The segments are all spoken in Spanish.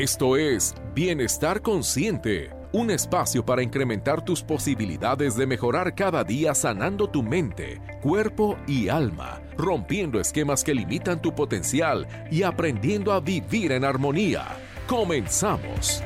Esto es Bienestar Consciente, un espacio para incrementar tus posibilidades de mejorar cada día sanando tu mente, cuerpo y alma, rompiendo esquemas que limitan tu potencial y aprendiendo a vivir en armonía. Comenzamos.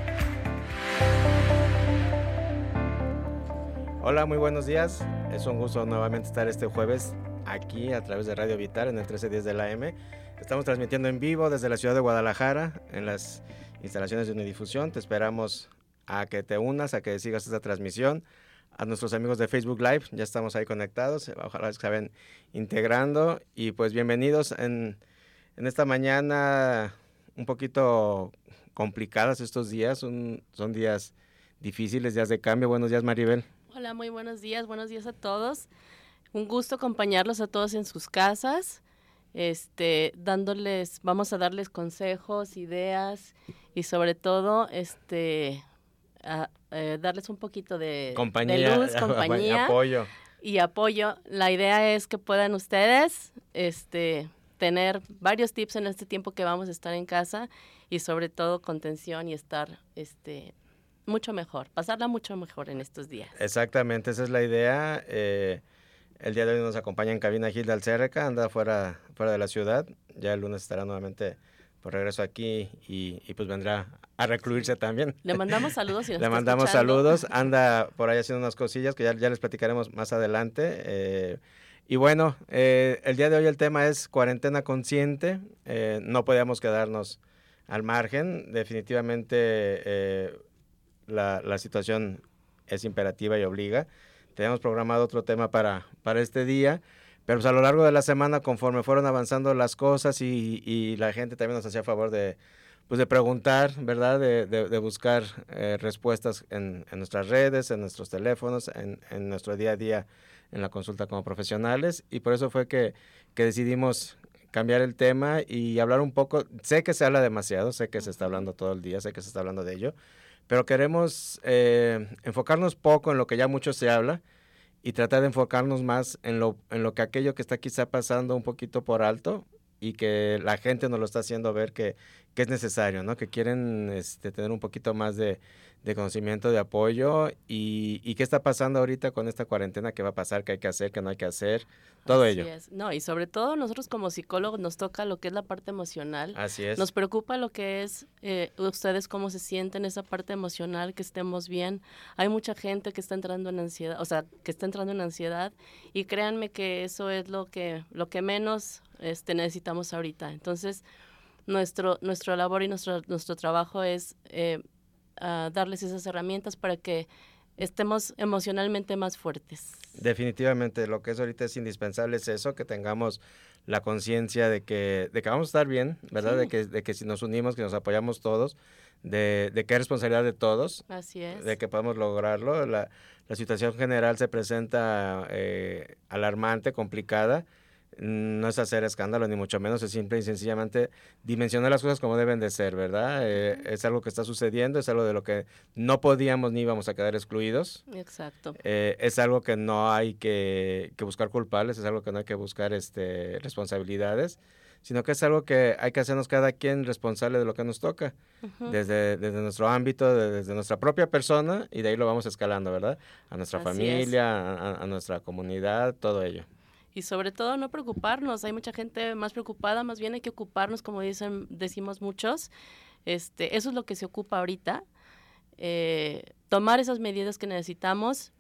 Hola, muy buenos días. Es un gusto nuevamente estar este jueves aquí a través de Radio Vital en el 1310 de la M. Estamos transmitiendo en vivo desde la ciudad de Guadalajara en las instalaciones de Unidifusión. Te esperamos a que te unas, a que sigas esta transmisión. A nuestros amigos de Facebook Live, ya estamos ahí conectados. Ojalá se vayan integrando. Y pues bienvenidos en, en esta mañana un poquito complicadas estos días. son días difíciles, días de cambio. Buenos días, Maribel. Hola, muy buenos días. Buenos días a todos. Un gusto acompañarlos a todos en sus casas este, dándoles, vamos a darles consejos, ideas y sobre todo, este, eh, darles un poquito de, compañía, luz, compañía, apoyo. y apoyo. La idea es que puedan ustedes, este, tener varios tips en este tiempo que vamos a estar en casa y sobre todo contención y estar, este, mucho mejor, pasarla mucho mejor en estos días. Exactamente, esa es la idea. Eh, el día de hoy nos acompaña en cabina Gilda Alcerca, anda fuera, fuera de la ciudad. Ya el lunes estará nuevamente por regreso aquí y, pues vendrá a recluirse también. Le mandamos saludos. Le mandamos saludos. Anda por ahí haciendo unas cosillas que ya, les platicaremos más adelante. Eh, y bueno, eh, el día de hoy el tema es cuarentena consciente. Eh, no podíamos quedarnos al margen. Definitivamente la, la situación es imperativa y obliga. Tenemos programado otro tema para, para este día, pero pues a lo largo de la semana, conforme fueron avanzando las cosas y, la gente también nos hacía favor de, pues de preguntar, ¿verdad? De, de, buscar eh, respuestas en, en, nuestras redes, en nuestros teléfonos, en, en, nuestro día a día en la consulta como profesionales. Y por eso fue que, que decidimos cambiar el tema y hablar un poco. Sé que se habla demasiado, sé que se está hablando todo el día, sé que se está hablando de ello, pero queremos eh, enfocarnos poco en lo que ya mucho se habla y tratar de enfocarnos más en lo, en lo que aquello que está quizá pasando un poquito por alto y que la gente nos lo está haciendo ver que, que es necesario, ¿no? Que quieren este, tener un poquito más de, de conocimiento, de apoyo y, y, qué está pasando ahorita con esta cuarentena, qué va a pasar, qué hay que hacer, qué no hay que hacer, todo ello. No, y sobre todo nosotros como psicólogos nos toca lo que es la parte emocional. Así es. Nos preocupa lo que es eh, ustedes cómo se sienten, esa parte emocional, que estemos bien. Hay mucha gente que está entrando en ansiedad, o sea, que está entrando en ansiedad y créanme que eso es lo que, lo que menos este, necesitamos ahorita. Entonces, nuestro, nuestro labor y nuestro, nuestro trabajo es... Eh, darles esas herramientas para que estemos emocionalmente más fuertes. Definitivamente, lo que es ahorita es indispensable es eso, que tengamos la conciencia de que, de que vamos a estar bien, ¿verdad? De, que, de que si nos unimos, que nos apoyamos todos, de, de que es responsabilidad de todos. Así es. De que podemos lograrlo. La, la situación general se presenta eh, alarmante, complicada no es hacer escándalo, ni mucho menos, es simple y sencillamente dimensionar las cosas como deben de ser, ¿verdad? Eh, es algo que está sucediendo, es algo de lo que no podíamos ni íbamos a quedar excluidos. Exacto. Eh, es algo que no hay que, buscar culpables, es algo que no hay que buscar este, responsabilidades, sino que es algo que hay que hacernos cada quien responsable de lo que nos toca, desde, desde nuestro ámbito, desde nuestra propia persona, y de ahí lo vamos escalando, ¿verdad? A nuestra familia, a nuestra comunidad, todo ello y sobre todo no preocuparnos. Hay mucha gente más preocupada, más bien hay que ocuparnos, como dicen, decimos muchos. Este, eso es lo que se ocupa ahorita. Eh, tomar esas medidas que necesitamos,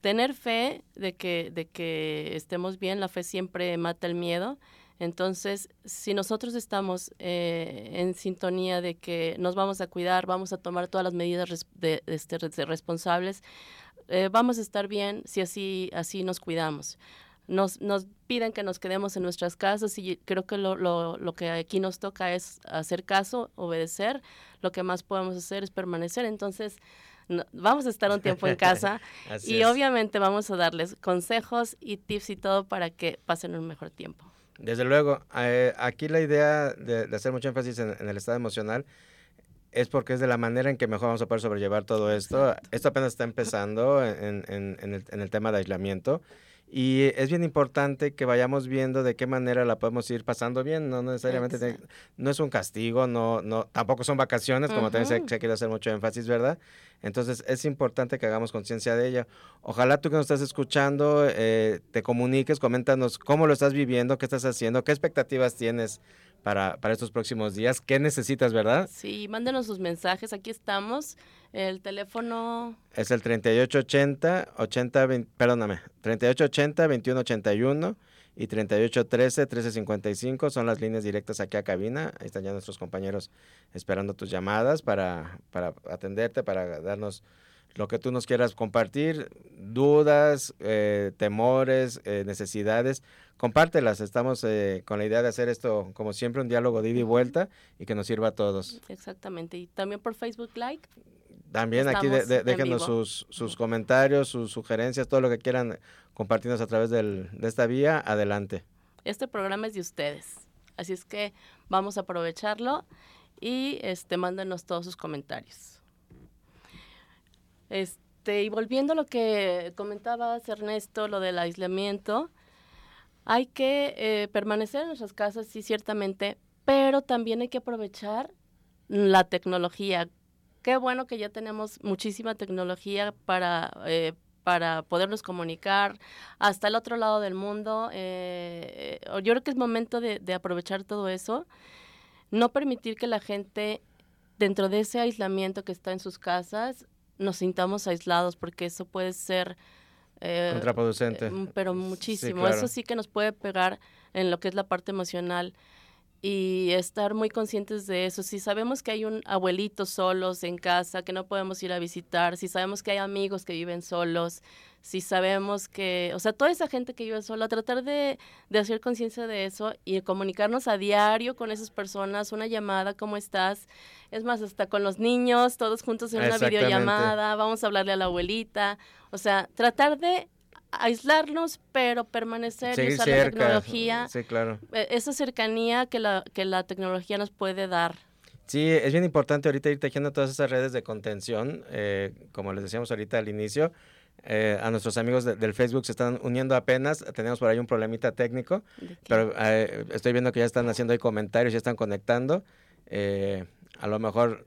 tener fe de que, de que estemos bien, la fe siempre mata el miedo. Entonces, si nosotros estamos eh, en sintonía de que nos vamos a cuidar, vamos a tomar todas las medidas de, este, responsables, eh, vamos a estar bien si así, así nos cuidamos nos, nos piden que nos quedemos en nuestras casas y creo que lo, lo, lo, que aquí nos toca es hacer caso, obedecer. Lo que más podemos hacer es permanecer. Entonces, vamos a estar un tiempo en casa y obviamente vamos a darles consejos y tips y todo para que pasen un mejor tiempo. Desde luego, eh, aquí la idea de, hacer mucho énfasis en, el estado emocional es porque es de la manera en que mejor vamos a poder sobrellevar todo esto. Esto apenas está empezando en, en, el, en el tema de aislamiento Y es bien importante que vayamos viendo de qué manera la podemos ir pasando bien, no necesariamente, no es un castigo, no, no, tampoco son vacaciones, como también se, se, quiere hacer mucho énfasis, ¿verdad? Entonces es importante que hagamos conciencia de ella. Ojalá tú que nos estás escuchando eh, te comuniques, coméntanos cómo lo estás viviendo, qué estás haciendo, qué expectativas tienes para, para estos próximos días, qué necesitas, ¿verdad? Sí, mándenos sus mensajes, aquí estamos. El teléfono es el 3880 80 perdóname, 3880 2181 y 3813 1355 son las líneas directas aquí a cabina. Ahí están ya nuestros compañeros esperando tus llamadas para, para atenderte, para darnos lo que tú nos quieras compartir, dudas, eh, temores, eh, necesidades, compártelas. Estamos eh, con la idea de hacer esto, como siempre, un diálogo de ida y vuelta y que nos sirva a todos. Exactamente. Y también por Facebook Like. También aquí déjenos sus, sus comentarios, sus sugerencias, todo lo que quieran compartirnos a través del, de esta vía. Adelante. Este programa es de ustedes. Así es que vamos a aprovecharlo y este, mándenos todos sus comentarios. Este, y volviendo a lo que comentabas, Ernesto, lo del aislamiento, hay que eh, permanecer en nuestras casas, sí, ciertamente, pero también hay que aprovechar la tecnología qué bueno que ya tenemos muchísima tecnología para, eh, para podernos comunicar hasta el otro lado del mundo. Eh, eh, yo creo que es momento de, aprovechar todo eso, no permitir que la gente dentro de ese aislamiento que está en sus casas nos sintamos aislados porque eso puede ser... Contraproducente. pero muchísimo. Eso sí que nos puede pegar en lo que es la parte emocional y estar muy conscientes de eso. Si sabemos que hay un abuelito solos en casa que no podemos ir a visitar, si sabemos que hay amigos que viven solos, si sabemos que, o sea, toda esa gente que vive sola, tratar de, de hacer conciencia de eso y comunicarnos a diario con esas personas, una llamada, ¿cómo estás? Es más, hasta con los niños, todos juntos en una videollamada, vamos a hablarle a la abuelita, o sea, tratar de aislarnos, pero permanecer y usar la tecnología. Sí, claro. E, esa cercanía que la, que la tecnología nos puede dar. Sí, es bien importante ahorita ir tejiendo todas esas redes de contención, eh, como les decíamos ahorita al inicio. Eh, a nuestros amigos del Facebook se están uniendo apenas, tenemos por ahí un problemita técnico, pero eh, estoy viendo que ya están haciendo ahí comentarios, ya están conectando. a lo mejor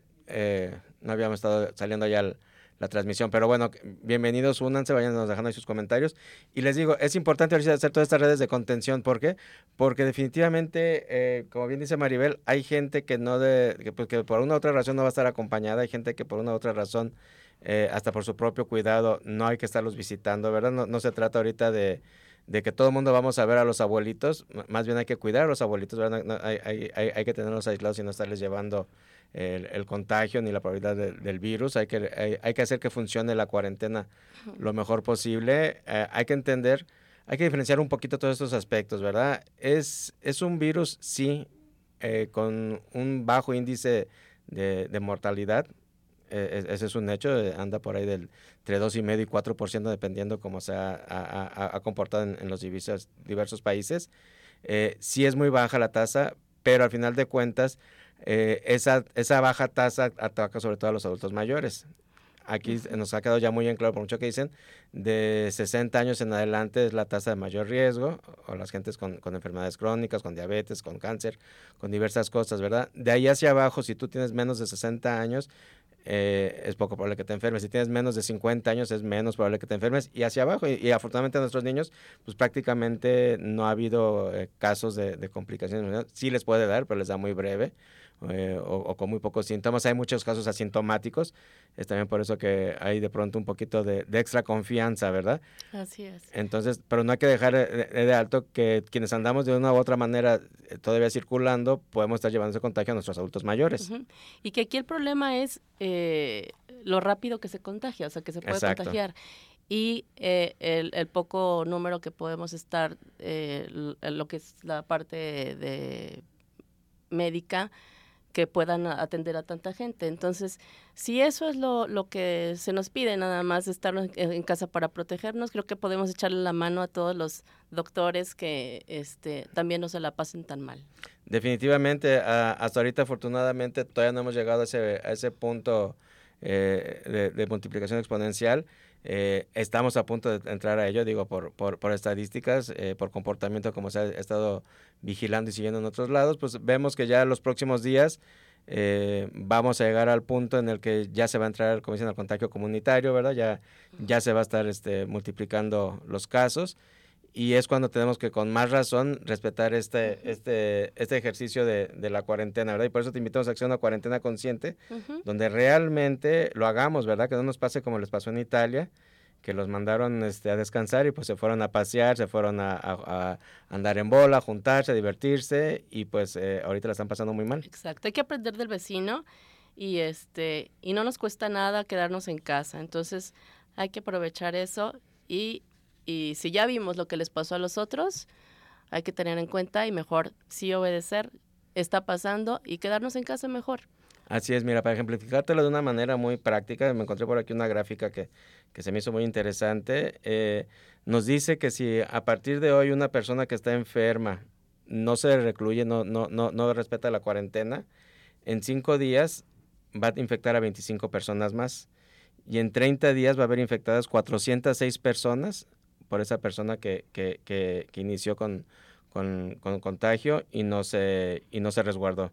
no habíamos estado saliendo ya al, la transmisión. Pero bueno, bienvenidos, únanse, vayan dejando ahí sus comentarios. Y les digo, es importante hacer todas estas redes de contención. ¿Por qué? Porque definitivamente, eh, como bien dice Maribel, hay gente que no de, pues, que, por una u otra razón no va a estar acompañada, hay gente que por una u otra razón, eh, hasta por su propio cuidado, no hay que estarlos visitando, ¿verdad? No, no se trata ahorita de de que todo el mundo vamos a ver a los abuelitos, más bien hay que cuidar a los abuelitos, hay, hay, hay, hay, que tenerlos aislados y no estarles llevando el, contagio ni la probabilidad del virus. Hay que, hay, que hacer que funcione la cuarentena lo mejor posible. Eh, hay que entender, hay que diferenciar un poquito todos estos aspectos, ¿verdad? Es, es un virus, sí, eh, con un bajo índice de, mortalidad. Eh, ese es un hecho, anda por ahí del entre 2,5 y 4%, dependiendo cómo se ha, comportado en, los diversos, diversos países. sí es muy baja la tasa, pero al final de cuentas, eh, esa, esa baja tasa ataca sobre todo a los adultos mayores. Aquí nos ha quedado ya muy en claro, por mucho que dicen, de 60 años en adelante es la tasa de mayor riesgo, o las gentes con, con, enfermedades crónicas, con diabetes, con cáncer, con diversas cosas, ¿verdad? De ahí hacia abajo, si tú tienes menos de 60 años, eh, es poco probable que te enfermes. Si tienes menos de 50 años, es menos probable que te enfermes. Y hacia abajo, y, afortunadamente a nuestros niños, pues prácticamente no ha habido eh, casos de, de complicaciones. Sí les puede dar, pero les da muy breve. Eh, o, con muy pocos síntomas. Hay muchos casos asintomáticos. Es también por eso que hay de pronto un poquito de, extra confianza, ¿verdad? Así es. Entonces, pero no hay que dejar de, alto que quienes andamos de una u otra manera eh, todavía circulando, podemos estar llevando ese contagio a nuestros adultos mayores. Y que aquí el problema es eh, lo rápido que se contagia, o sea, que se puede contagiar y el, el, poco número que podemos estar, lo que es la parte de médica, que puedan atender a tanta gente. Entonces, si eso es lo, lo que se nos pide, nada más estar en casa para protegernos, creo que podemos echarle la mano a todos los doctores que este, también no se la pasen tan mal. Definitivamente, hasta ahorita afortunadamente todavía no hemos llegado a ese, a ese punto eh, de, multiplicación exponencial. Eh, estamos a punto de entrar a ello, digo, por, por, por estadísticas, eh, por comportamiento, como se ha estado vigilando y siguiendo en otros lados, pues vemos que ya los próximos días eh, vamos a llegar al punto en el que ya se va a entrar, como dicen, al contagio comunitario, ¿verdad? Ya, ya se va a estar este, multiplicando los casos y es cuando tenemos que con más razón respetar este, este, este ejercicio de, de, la cuarentena, ¿verdad? Y por eso te invitamos a hacer una cuarentena consciente, donde realmente lo hagamos, ¿verdad? Que no nos pase como les pasó en Italia, que los mandaron este, a descansar y pues se fueron a pasear, se fueron a, a, andar en bola, a juntarse, a divertirse y pues eh, ahorita la están pasando muy mal. Exacto, hay que aprender del vecino y, este, y no nos cuesta nada quedarnos en casa, entonces hay que aprovechar eso y y si ya vimos lo que les pasó a los otros, hay que tener en cuenta y mejor sí obedecer, está pasando y quedarnos en casa mejor. Así es, mira, para ejemplificártelo de una manera muy práctica, me encontré por aquí una gráfica que, que se me hizo muy interesante. Eh, nos dice que si a partir de hoy una persona que está enferma no se recluye, no, no, no, no respeta la cuarentena, en cinco días va a infectar a 25 personas más. Y en 30 días va a haber infectadas 406 personas por esa persona que, que, que, inició con, con, con, contagio y no, se, y no se resguardó.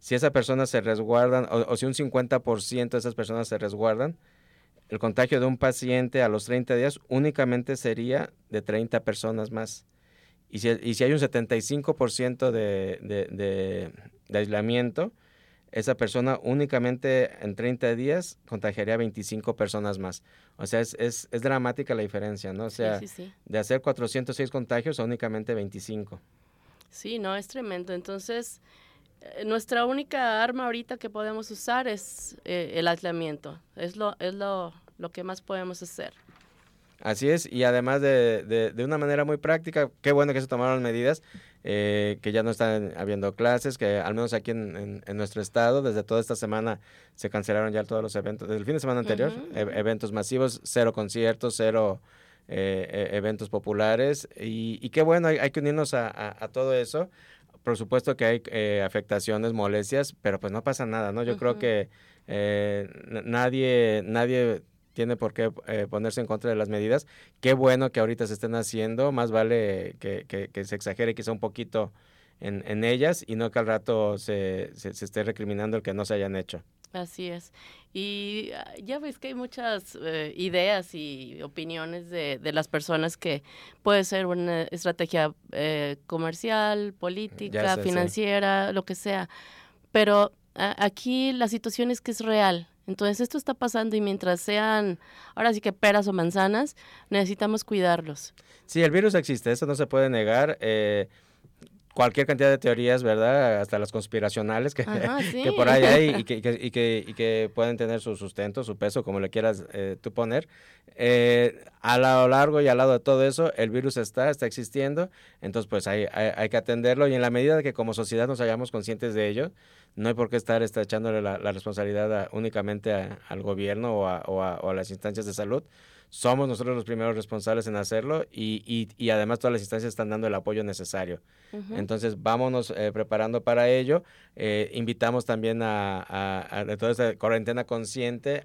Si esa persona se resguardan, o, si un 50% de esas personas se resguardan, el contagio de un paciente a los 30 días únicamente sería de 30 personas más. Y si, y si hay un 75% de, de, de, de aislamiento, esa persona únicamente en 30 días contagiaría a 25 personas más. O sea, es, es, es dramática la diferencia, ¿no? O sea, de hacer 406 contagios a únicamente 25. Sí, no, es tremendo. Entonces, eh, nuestra única arma ahorita que podemos usar es eh, el aislamiento. Es, lo, es lo, lo que más podemos hacer. Así es, y además de, de, de, una manera muy práctica, qué bueno que se tomaron medidas, eh, que ya no están habiendo clases, que al menos aquí en, en, nuestro estado, desde toda esta semana se cancelaron ya todos los eventos, desde el fin de semana anterior, uh -huh. e eventos masivos, cero conciertos, cero eh, e eventos populares, y, y, qué bueno, hay, hay que unirnos a, a, a, todo eso. Por supuesto que hay eh, afectaciones, molestias, pero pues no pasa nada, ¿no? Yo uh -huh. creo que eh, nadie, nadie tiene por qué eh, ponerse en contra de las medidas. Qué bueno que ahorita se estén haciendo, más vale que, que, que se exagere quizá un poquito en, en, ellas y no que al rato se, se, se, esté recriminando el que no se hayan hecho. Así es. Y ah, ya ves que hay muchas eh, ideas y opiniones de, de, las personas que puede ser una estrategia eh, comercial, política, sé, financiera, sí. lo que sea. Pero a, aquí la situación es que es real entonces esto está pasando y mientras sean, ahora sí que peras o manzanas, necesitamos cuidarlos. Sí, el virus existe, eso no se puede negar. Eh, cualquier cantidad de teorías, ¿verdad? Hasta las conspiracionales que, Ajá, sí. que por ahí hay y que, y que, y que, y que, pueden tener su sustento, su peso, como le quieras eh, tú poner. Eh, a lo largo y al lado de todo eso, el virus está, está existiendo, entonces pues hay, hay, hay, que atenderlo y en la medida de que como sociedad nos hagamos conscientes de ello, no hay por qué estar está, echándole la, la responsabilidad a, únicamente a, al gobierno o a, o, o a las instancias de salud, somos nosotros los primeros responsables en hacerlo y, y, y, además todas las instancias están dando el apoyo necesario. Uh -huh. Entonces, vámonos eh, preparando para ello. Eh, invitamos también a, a, a, toda esta cuarentena consciente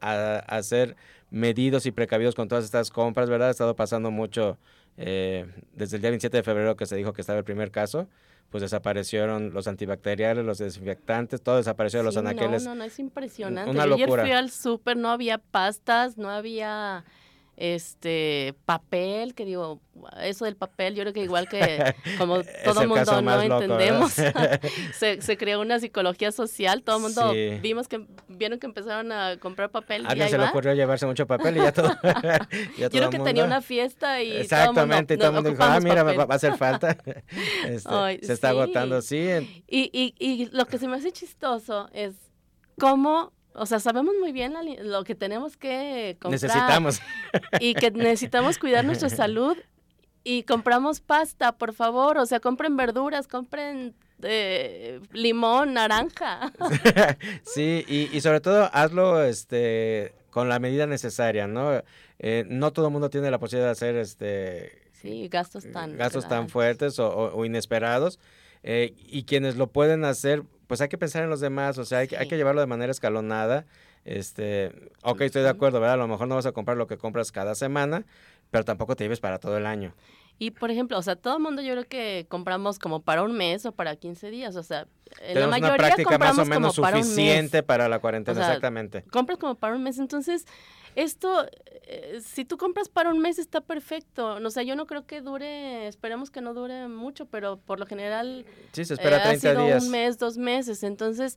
a, a, ser medidos y precavidos con todas estas compras, ¿verdad? Ha estado pasando mucho eh, desde el día 27 de febrero que se dijo que estaba el primer caso pues desaparecieron los antibacteriales, los desinfectantes, todo desapareció de los sí, anaqueles. No, no, no, es impresionante. Una Yo locura. ayer fui al súper, no había pastas, no había este papel, que digo, eso del papel, yo creo que igual que como todo el mundo no loco, entendemos, se, se, creó una psicología social, todo el mundo sí. vimos que vieron que empezaron a comprar papel. A alguien se le ocurrió llevarse mucho papel y ya todo. ya todo yo creo que mundo... tenía una fiesta y Exactamente, todo el mundo, dijo, ah, mira, va, va, a hacer falta. este, Ay, se está sí. agotando, sí. Y, y, y lo que se me hace chistoso es cómo o sea, sabemos muy bien la, lo que tenemos que comprar. Necesitamos. Y que necesitamos cuidar nuestra salud. Y compramos pasta, por favor. O sea, compren verduras, compren eh, limón, naranja. sí, y, y, sobre todo hazlo este, con la medida necesaria, ¿no? Eh, no todo el mundo tiene la posibilidad de hacer este... Sí, gastos tan... Gastos tan fuertes o, o, o inesperados. Eh, y quienes lo pueden hacer, pues hay que pensar en los demás, o sea, hay, sí. hay que llevarlo de manera escalonada. Este, ok, estoy de acuerdo, ¿verdad? A lo mejor no vas a comprar lo que compras cada semana, pero tampoco te lleves para todo el año. Y por ejemplo, o sea, todo el mundo yo creo que compramos como para un mes o para 15 días, o sea, en la mayoría una práctica más o menos suficiente para, la cuarentena, exactamente. Compras como para un mes, entonces esto, eh, si tú compras para un mes está perfecto. O sea, yo no creo que dure, esperemos que no dure mucho, pero por lo general sí, se espera 30 eh, ha sido un mes, dos meses. Entonces,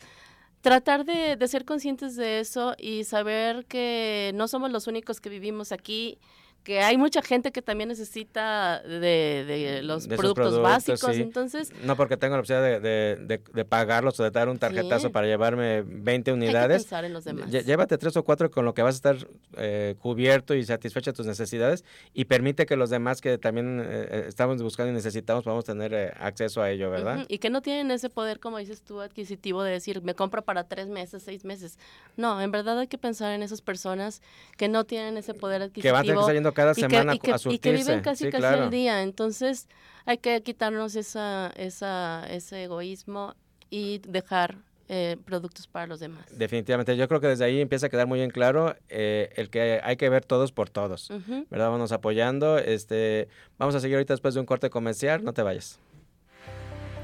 tratar de, de, ser conscientes de eso y saber que no somos los únicos que vivimos aquí que hay mucha gente que también necesita de, los productos, básicos, entonces... No porque tengo la opción de, de, pagarlos o de dar un tarjetazo para llevarme 20 unidades. Hay que pensar en los demás. Llévate tres o cuatro con lo que vas a estar eh, cubierto y satisfecha tus necesidades y permite que los demás que también eh, eh, estamos buscando y necesitamos podamos tener acceso a ello, ¿verdad? Y que no tienen ese poder, como dices tú, adquisitivo de decir, me compro para tres meses, seis meses. No, en verdad hay que pensar en esas personas que no tienen ese poder adquisitivo. Que van a tener que cada semana y que, a Y que viven casi casi al día. Entonces hay que quitarnos esa, esa, ese egoísmo y dejar eh, productos para los demás. Definitivamente, yo creo que desde ahí empieza a quedar muy en claro eh, el que hay que ver todos por todos, ¿verdad? Vamos apoyando, este, vamos a seguir ahorita después de un corte comercial, no te vayas.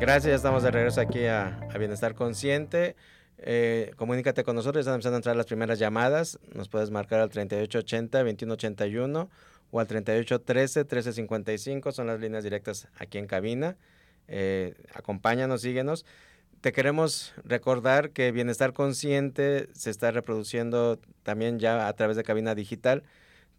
Gracias, ya estamos de regreso aquí a, Bienestar Consciente. Eh, comunícate con nosotros, están empezando a entrar las primeras llamadas. Nos puedes marcar al 3880-2181 o al 3813-1355. Son las líneas directas aquí en cabina. Eh, acompáñanos, síguenos. Te queremos recordar que Bienestar Consciente se está reproduciendo también ya a través de cabina digital.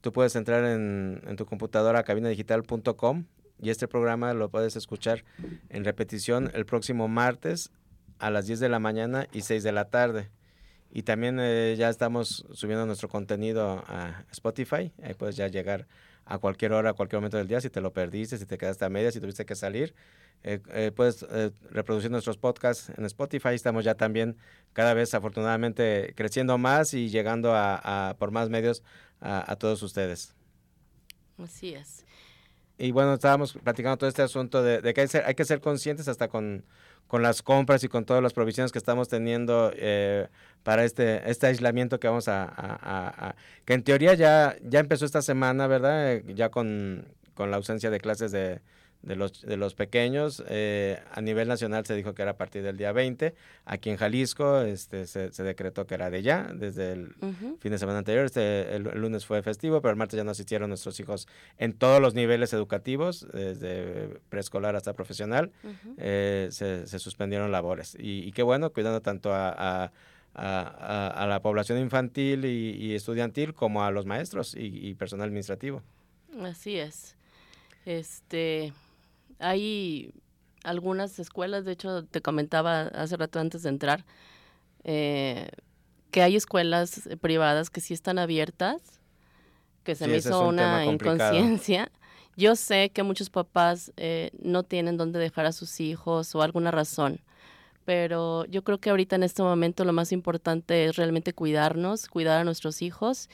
Tú puedes entrar en, en tu computadora a cabinadigital.com y este programa lo puedes escuchar en repetición el próximo martes a las 10 de la mañana y 6 de la tarde. Y también eh, ya estamos subiendo nuestro contenido a Spotify. Ahí puedes ya llegar a cualquier hora, a cualquier momento del día. Si te lo perdiste, si te quedaste a medias, si tuviste que salir, eh, eh, puedes reproducir nuestros podcasts en Spotify. Estamos ya también cada vez afortunadamente creciendo más y llegando a, por más medios a, a todos ustedes. Así es. Y bueno, estábamos platicando todo este asunto de, que hay, hay, que ser conscientes hasta con, con, las compras y con todas las provisiones que estamos teniendo eh, para este, este aislamiento que vamos a, que en teoría ya, ya empezó esta semana, ¿verdad? Eh, ya con, con la ausencia de clases de, de los, de los pequeños. Eh, a nivel nacional se dijo que era a partir del día 20. Aquí en Jalisco este, se, decretó que era de ya, desde el fin de semana anterior. Este, el, lunes fue festivo, pero el martes ya no asistieron nuestros hijos en todos los niveles educativos, desde preescolar hasta profesional. Eh, se, suspendieron labores. Y, qué bueno, cuidando tanto a, a la población infantil y, estudiantil como a los maestros y, y personal administrativo. Así es. Este, hay algunas escuelas, de hecho te comentaba hace rato antes de entrar, eh, que hay escuelas privadas que sí están abiertas, que se me hizo una inconsciencia. Yo sé que muchos papás eh, no tienen dónde dejar a sus hijos o alguna razón, pero yo creo que ahorita en este momento lo más importante es realmente cuidarnos, cuidar a nuestros hijos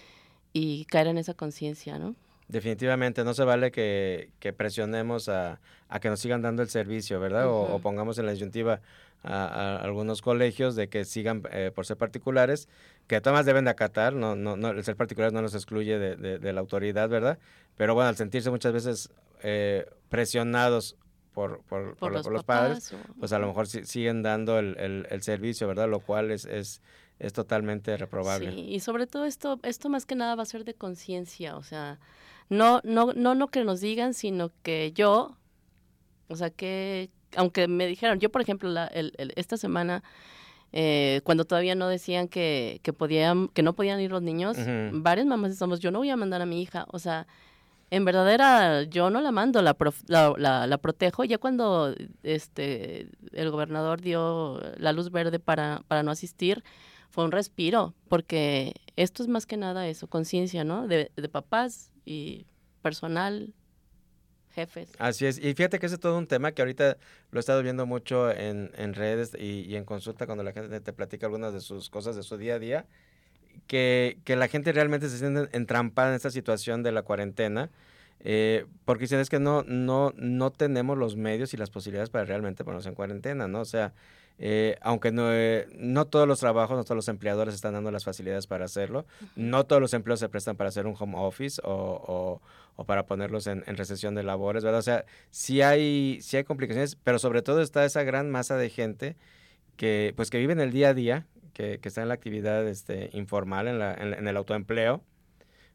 y caer en esa conciencia, ¿no? Definitivamente, no se vale que, presionemos a, que nos sigan dando el servicio, ¿verdad? o, pongamos en la disyuntiva a, algunos colegios de que sigan eh, por ser particulares, que todas deben de acatar, no, no, no, el ser particular no los excluye de, la autoridad, ¿verdad? Pero bueno, al sentirse muchas veces eh, presionados por, por, por, los, padres, pues a lo mejor siguen dando el, el, servicio, ¿verdad? Lo cual es, es, es totalmente reprobable. Sí, y sobre todo esto, esto más que nada va a ser de conciencia, o sea, no, no, no lo que nos digan, sino que yo, o sea, que aunque me dijeron, yo por ejemplo, la, el, esta semana, eh, cuando todavía no decían que, que, podían, que no podían ir los niños, varias mamás estamos, yo no voy a mandar a mi hija, o sea, en verdad era, yo no la mando, la, la, la, protejo. Ya cuando este el gobernador dio la luz verde para, para no asistir, fue un respiro, porque esto es más que nada eso, conciencia, ¿no? De, de papás y personal, jefes. Así es, y fíjate que ese es todo un tema que ahorita lo he estado viendo mucho en, en redes y, en consulta cuando la gente te platica algunas de sus cosas de su día a día, que, que la gente realmente se siente entrampada en esta situación de la cuarentena. Eh, porque dicen es que no, no, no tenemos los medios y las posibilidades para realmente ponernos en cuarentena, ¿no? O sea, eh, aunque no, eh, no todos los trabajos, no todos los empleadores están dando las facilidades para hacerlo, no todos los empleos se prestan para hacer un home office o, o, o para ponerlos en, en, recesión de labores, ¿verdad? O sea, sí hay, sí hay complicaciones, pero sobre todo está esa gran masa de gente que, pues, que vive en el día a día, que, que está en la actividad este, informal, en, la, en, en el autoempleo,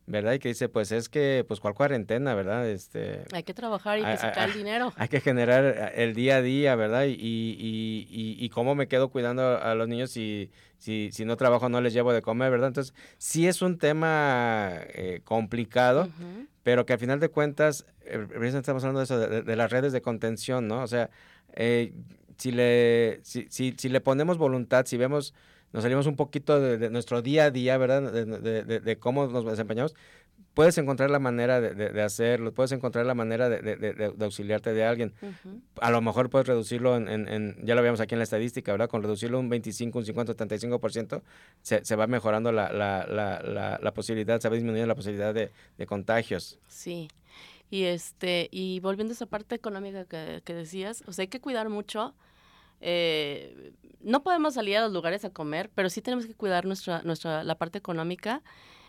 ¿verdad? Y que dice, pues es que, pues cuál cuarentena, ¿verdad? Este, hay que trabajar y que sacar el dinero. Hay que generar el día a día, ¿verdad? Y, y, y, y, cómo me quedo cuidando a los niños si, si, si no trabajo, no les llevo de comer, ¿verdad? Entonces, sí es un tema eh, complicado, uh -huh. pero que al final de cuentas, eh, estamos hablando de eso, de, de, las redes de contención, ¿no? O sea, eh, si, le, si, si, si le ponemos voluntad, si vemos nos salimos un poquito de, de, nuestro día a día, ¿verdad? De, de, de, cómo nos desempeñamos, puedes encontrar la manera de, hacerlo, puedes encontrar la manera de, auxiliarte de alguien. Uh -huh. A lo mejor puedes reducirlo en, en, en, ya lo veíamos aquí en la estadística, ¿verdad? Con reducirlo un 25, un 50, 35%, se, se va mejorando la, la, la, la, posibilidad, se va disminuyendo la posibilidad de, contagios. Sí. Y este, y volviendo a esa parte económica que, que decías, o sea, hay que cuidar mucho eh, no podemos salir a los lugares a comer, pero sí tenemos que cuidar nuestra, nuestra la parte económica.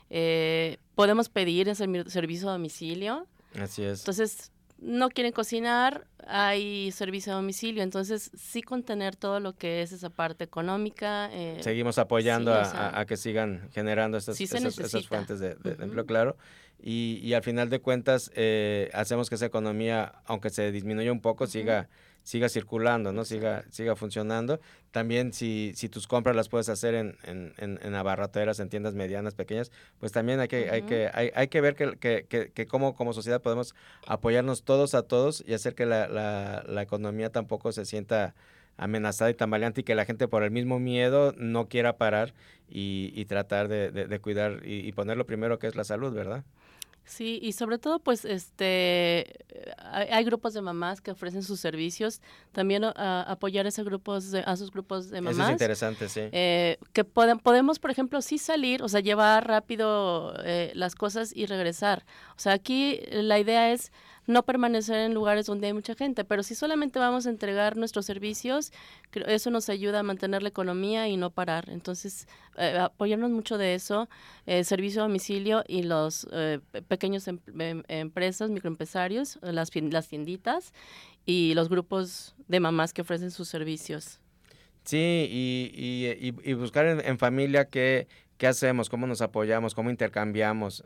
Eh, podemos pedir ese servicio a domicilio. Así es. Entonces, no quieren cocinar, hay servicio a domicilio. Entonces, sí contener todo lo que es esa parte económica. Eh, Seguimos apoyando sí, a, o sea, a, que sigan generando estas, sí esas, esas, fuentes de, de, uh -huh. de, empleo, claro. Y, y, al final de cuentas, eh, hacemos que esa economía, aunque se disminuya un poco, uh -huh. siga siga circulando, ¿no? Siga, siga funcionando. También si, si tus compras las puedes hacer en, en, en, en abarroteras, en tiendas medianas, pequeñas, pues también hay que, uh -huh. hay que, hay, hay que ver que, que, que, que cómo como sociedad podemos apoyarnos todos a todos y hacer que la, la, la economía tampoco se sienta amenazada y tambaleante y que la gente por el mismo miedo no quiera parar y, y tratar de, de, de cuidar y, y poner lo primero que es la salud, ¿verdad? Sí, y sobre todo, pues, este, hay, hay, grupos de mamás que ofrecen sus servicios. También uh, apoyar a esos grupos, de, a esos grupos de mamás. Eso es interesante, sí. Eh, que podemos, por ejemplo, sí salir, o sea, llevar rápido eh, las cosas y regresar. O sea, aquí la idea es no permanecer en lugares donde hay mucha gente, pero si solamente vamos a entregar nuestros servicios, eso nos ayuda a mantener la economía y no parar. Entonces, eh, apoyarnos mucho de eso, eh, servicio a domicilio y los eh, pequeños em em empresas, microempresarios, las, las tienditas y los grupos de mamás que ofrecen sus servicios. Sí, y, y, y buscar en, en familia qué, qué, hacemos, cómo nos apoyamos, cómo intercambiamos.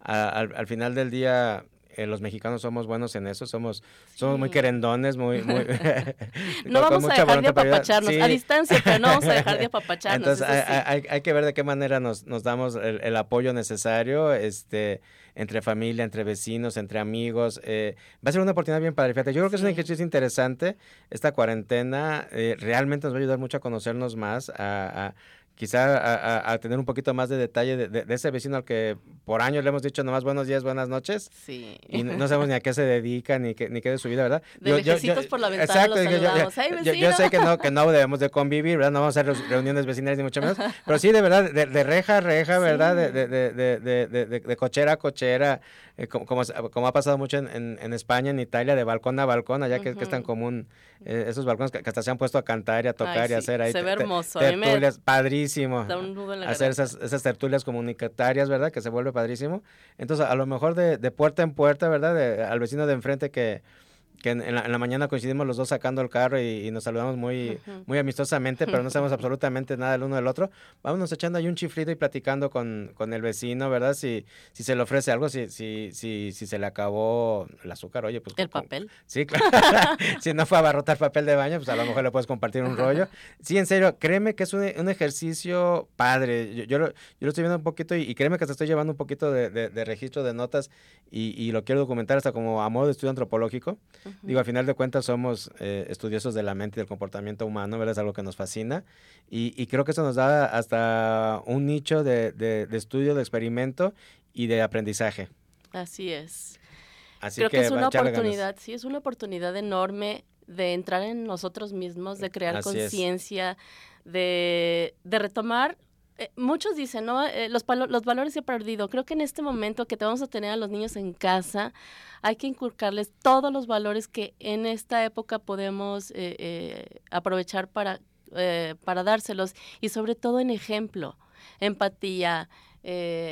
al, al final del día eh, los mexicanos somos buenos en eso, somos, sí. somos muy querendones, muy... muy no vamos a dejar de apapacharnos, sí. a distancia, pero no vamos a dejar de apapacharnos. Entonces hay, hay, hay, que ver de qué manera nos, nos damos el, el, apoyo necesario, este entre familia, entre vecinos, entre amigos. Eh, va a ser una oportunidad bien padre. Fíjate, yo creo que es un ejercicio interesante. Esta cuarentena eh, realmente nos va a ayudar mucho a conocernos más, a, a quizá a, a, a, tener un poquito más de detalle de, de, de, ese vecino al que por años le hemos dicho nomás buenos días, buenas noches. Sí. Y no, no sabemos ni a qué se dedica, ni qué, ni qué de su vida, ¿verdad? De yo, yo, yo, por la ventana exacto, los. Yo, yo, sé que no, que no debemos de convivir, ¿verdad? No vamos a hacer reuniones vecinales ni mucho menos, pero sí, de verdad, de, de reja a reja, ¿verdad? Sí. De, de, de, cochera a cochera, eh, como, como, como, ha pasado mucho en, en, en, España, en Italia, de balcón a balcón, allá uh -huh. que, que, es tan común, eh, esos balcones que, que, hasta se han puesto a cantar y a tocar Ay, y sí, a hacer ahí. Se ve hermoso. Tertulias, padrísimo. Un hacer esas, esas tertulias comunitarias, ¿verdad? Que se vuelve padrísimo. Entonces, a lo mejor de, de puerta en puerta, ¿verdad? De, al vecino de enfrente que que en, en, la, en, la, mañana coincidimos los dos sacando el carro y, y nos saludamos muy, uh -huh. muy amistosamente, pero no sabemos absolutamente nada el uno del otro. Vámonos echando ahí un chiflito y platicando con, con el vecino, ¿verdad? Si, si se le ofrece algo, si, si, si, si se le acabó el azúcar, oye, pues... El con, papel. Sí, claro. si no fue a abarrotar papel de baño, pues a lo mejor le puedes compartir un rollo. Sí, en serio, créeme que es un, un ejercicio padre. Yo, yo, lo, yo, lo, estoy viendo un poquito y, y, créeme que te estoy llevando un poquito de, de, de registro de notas y, y, lo quiero documentar hasta como a modo de estudio antropológico. Uh Digo, a final de cuentas somos eh, estudiosos de la mente y del comportamiento humano, ¿verdad? Es algo que nos fascina. Y, creo que eso nos da hasta un nicho de, de, estudio, de experimento y de aprendizaje. Así es. Así creo que, es una oportunidad, sí, es una oportunidad enorme de entrar en nosotros mismos, de crear conciencia, de, de retomar eh, muchos dicen, ¿no? Eh, los, los valores se han perdido. Creo que en este momento que te vamos a tener a los niños en casa, hay que inculcarles todos los valores que en esta época podemos eh, aprovechar para, para dárselos y sobre todo en ejemplo, empatía,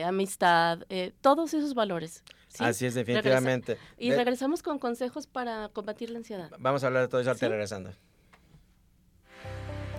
amistad, todos esos valores. Así es, definitivamente. y regresamos con consejos para combatir la ansiedad. Vamos a hablar de todo eso regresando.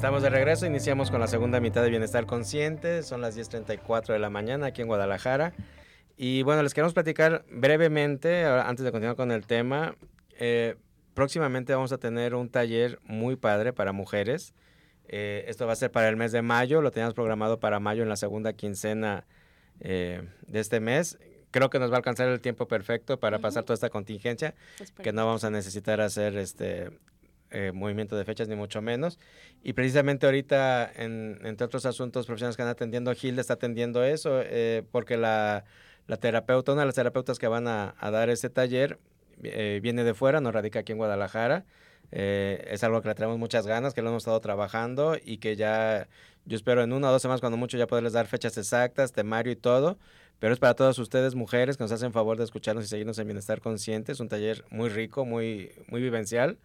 Estamos de regreso, iniciamos con la segunda mitad de Bienestar Consciente, son las 10.34 de la mañana aquí en Guadalajara. Y bueno, les queremos platicar brevemente, antes de continuar con el tema, eh, próximamente vamos a tener un taller muy padre para mujeres. Eh, esto va a ser para el mes de mayo, lo teníamos programado para mayo en la segunda quincena eh, de este mes. Creo que nos va a alcanzar el tiempo perfecto para pasar toda esta contingencia, que no vamos a necesitar hacer este eh, movimiento de fechas, ni mucho menos. Y precisamente ahorita, entre otros asuntos profesionales que están atendiendo, Gilda está atendiendo eso, eh, porque la, la, terapeuta, una de las terapeutas que van a, dar ese taller, eh, viene de fuera, no radica aquí en Guadalajara. es algo que le traemos muchas ganas, que lo hemos estado trabajando y que ya, yo espero en una o dos semanas, cuando mucho, ya poderles dar fechas exactas, temario y todo. Pero es para todas ustedes, mujeres, que nos hacen favor de escucharnos y seguirnos en Bienestar Consciente. Es un taller muy rico, muy, muy vivencial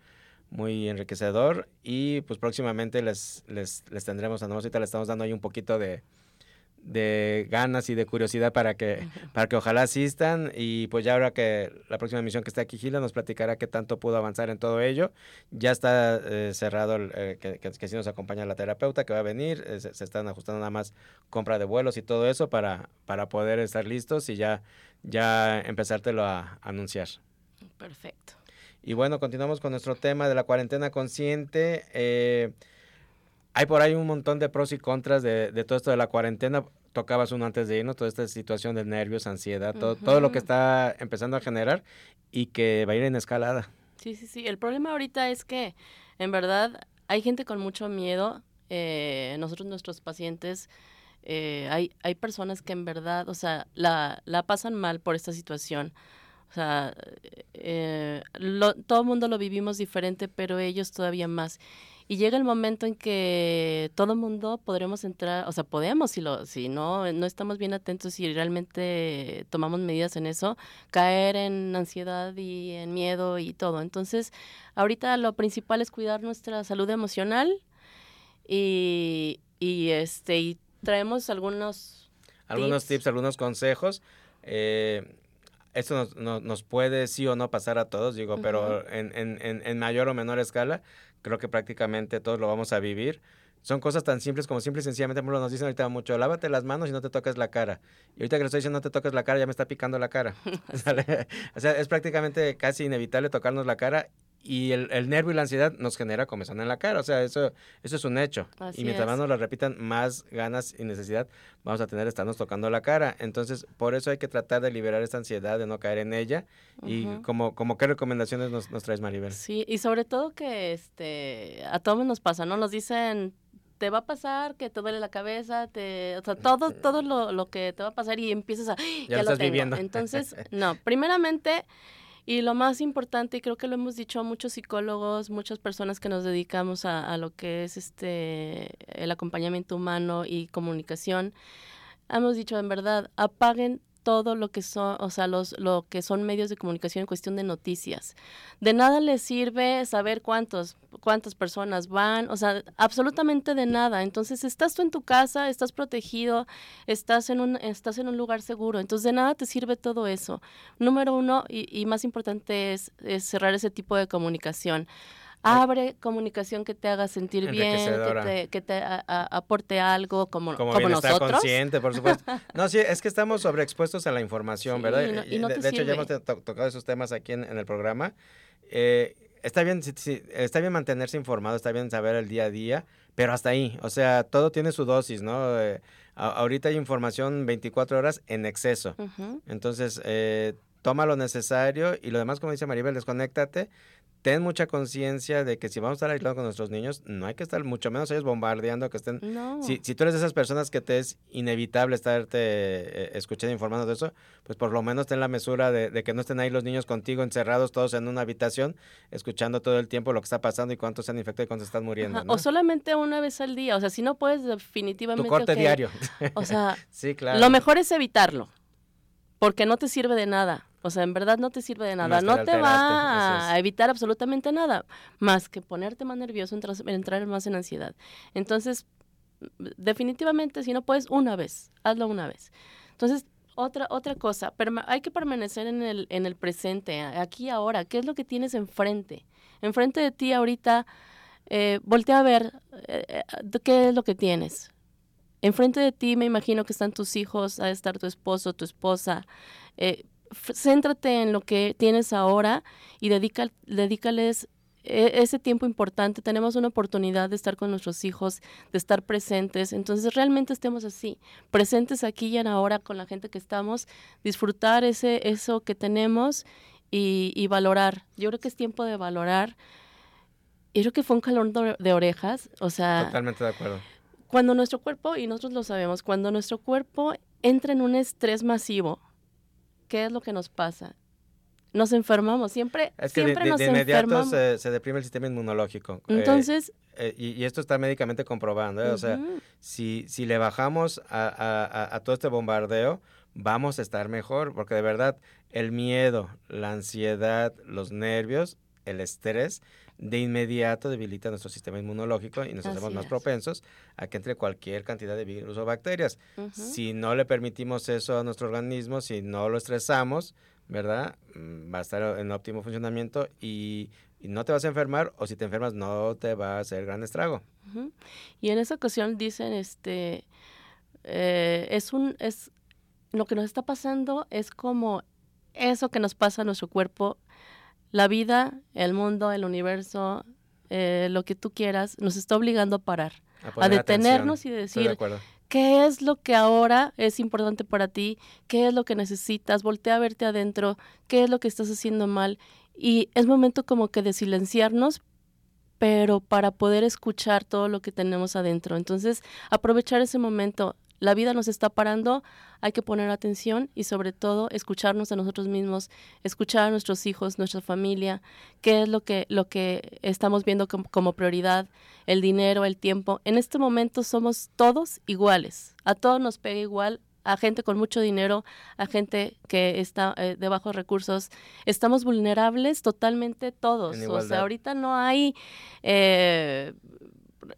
muy enriquecedor y pues próximamente les, les, les tendremos a ahorita le estamos dando ahí un poquito de, de ganas y de curiosidad para que, para que ojalá asistan y pues ya ahora que la próxima emisión que esté aquí Gila nos platicará qué tanto pudo avanzar en todo ello. Ya está eh, cerrado eh, que, que, sí nos acompaña la terapeuta que va a venir, eh, se, están ajustando nada más compra de vuelos y todo eso para, para poder estar listos y ya, ya empezártelo a anunciar. Perfecto. Y bueno, continuamos con nuestro tema de la cuarentena consciente. Eh, hay por ahí un montón de pros y contras de, todo esto de la cuarentena. Tocabas uno antes de irnos, toda esta situación de nervios, ansiedad, todo, todo lo que está empezando a generar y que va a ir en escalada. Sí, sí, sí. El problema ahorita es que, en verdad, hay gente con mucho miedo. Eh, nosotros, nuestros pacientes, eh, hay, hay personas que en verdad, o sea, la, la pasan mal por esta situación. O sea, eh, todo el mundo lo vivimos diferente, pero ellos todavía más. Y llega el momento en que todo el mundo podremos entrar, o sea, podemos, si, lo, si no, no estamos bien atentos y realmente tomamos medidas en eso, caer en ansiedad y en miedo y todo. Entonces, ahorita lo principal es cuidar nuestra salud emocional y, y este, y traemos algunos... Algunos tips, algunos consejos. Eh, esto nos, nos, puede sí o no pasar a todos, digo, pero en, en, en, mayor o menor escala, creo que prácticamente todos lo vamos a vivir. Son cosas tan simples como simple y sencillamente, por nos dicen ahorita mucho, lávate las manos y no te toques la cara. Y ahorita que le estoy diciendo no te toques la cara, ya me está picando la cara. o sea, es prácticamente casi inevitable tocarnos la cara y el, el, nervio y la ansiedad nos genera comezón en la cara. O sea, eso, eso es un hecho. y mientras más nos lo repitan, más ganas y necesidad vamos a tener de estarnos tocando la cara. Entonces, por eso hay que tratar de liberar esta ansiedad, de no caer en ella. Y como, como qué recomendaciones nos, nos traes, Maribel. Sí, y sobre todo que este a todos nos pasa, ¿no? Nos dicen te va a pasar que te duele la cabeza, te, o sea, todo, todo lo, lo que te va a pasar y empiezas a, ya, lo, estás Viviendo. Entonces, no, primeramente, y lo más importante, y creo que lo hemos dicho a muchos psicólogos, muchas personas que nos dedicamos a, lo que es este el acompañamiento humano y comunicación, hemos dicho en verdad, apaguen todo lo que son, o sea, los, lo que son medios de comunicación en cuestión de noticias. De nada les sirve saber cuántos, cuántas personas van, o sea, absolutamente de nada. Entonces, estás tú en tu casa, estás protegido, estás en un, estás en un lugar seguro. Entonces, de nada te sirve todo eso. Número uno, y, más importante es cerrar ese tipo de comunicación. Abre comunicación que te haga sentir bien, que te, que te aporte algo como, como, como nosotros. consciente, por supuesto. No, sí, es que estamos sobreexpuestos a la información, ¿verdad? de, hecho, ya hemos tocado esos temas aquí en, el programa. Eh, está bien, está bien mantenerse informado, está bien saber el día a día, pero hasta ahí, o sea, todo tiene su dosis, ¿no? Eh, ahorita hay información 24 horas en exceso. Entonces, eh, toma lo necesario y lo demás, como dice Maribel, desconéctate ten mucha conciencia de que si vamos a estar aislados con nuestros niños, no hay que estar mucho menos ellos bombardeando, que estén... Si, si, tú eres de esas personas que te es inevitable estarte eh, escuchando, informando de eso, pues por lo menos ten la mesura de, que no estén ahí los niños contigo encerrados todos en una habitación, escuchando todo el tiempo lo que está pasando y cuántos se han infectado y cuántos están muriendo. O solamente una vez al día, o sea, si no puedes definitivamente... Tu corte diario. O sea, sí, claro. lo mejor es evitarlo, porque no te sirve de nada. O sea, en verdad no te sirve de nada. No te va a evitar absolutamente nada, más que ponerte más nervioso, entrar, entrar más en ansiedad. Entonces, definitivamente, si no puedes, una vez, hazlo una vez. Entonces, otra, otra cosa, hay que permanecer en el, en el presente, aquí ahora. ¿Qué es lo que tienes enfrente? Enfrente de ti ahorita, eh, voltea a ver eh, eh, qué es lo que tienes. Enfrente de ti me imagino que están tus hijos, ha de estar tu esposo, tu esposa. Eh, céntrate en lo que tienes ahora y dedica, dedícales e, ese tiempo importante. Tenemos una oportunidad de estar con nuestros hijos, de estar presentes. Entonces, realmente estemos así, presentes aquí y ahora con la gente que estamos, disfrutar ese, eso que tenemos y, valorar. Yo creo que es tiempo de valorar. Y creo que fue un calor de orejas, o sea... Totalmente de acuerdo. Cuando nuestro cuerpo, y nosotros lo sabemos, cuando nuestro cuerpo entra en un estrés masivo, ¿qué es lo que nos pasa? Nos enfermamos, siempre, es que siempre de, de, inmediato se, deprime el sistema inmunológico. Eh, Entonces... Eh, y, esto está médicamente comprobando, ¿eh? o sea, si, si le bajamos a, todo este bombardeo, vamos a estar mejor, porque de verdad el miedo, la ansiedad, los nervios, el estrés, de inmediato debilita nuestro sistema inmunológico y nos hacemos más propensos a que entre cualquier cantidad de virus o bacterias. Si no le permitimos eso a nuestro organismo, si no lo estresamos, ¿verdad? Mm, va a estar en óptimo funcionamiento y, no te vas a enfermar o si te enfermas no te va a hacer gran estrago. Y en esa ocasión dicen, este, eh, es un, es, lo que nos está pasando es como eso que nos pasa a nuestro cuerpo la vida, el mundo, el universo, eh, lo que tú quieras, nos está obligando a parar, a, detenernos y decir, ¿qué es lo que ahora es importante para ti? ¿Qué es lo que necesitas? Voltea a verte adentro, ¿qué es lo que estás haciendo mal? Y es momento como que de silenciarnos, pero para poder escuchar todo lo que tenemos adentro. Entonces, aprovechar ese momento, la vida nos está parando, hay que poner atención y sobre todo escucharnos a nosotros mismos, escuchar a nuestros hijos, nuestra familia, qué es lo que, lo que estamos viendo como, prioridad, el dinero, el tiempo. En este momento somos todos iguales, a todos nos pega igual, a gente con mucho dinero, a gente que está eh, de bajos recursos. Estamos vulnerables totalmente todos. O sea, ahorita no hay eh,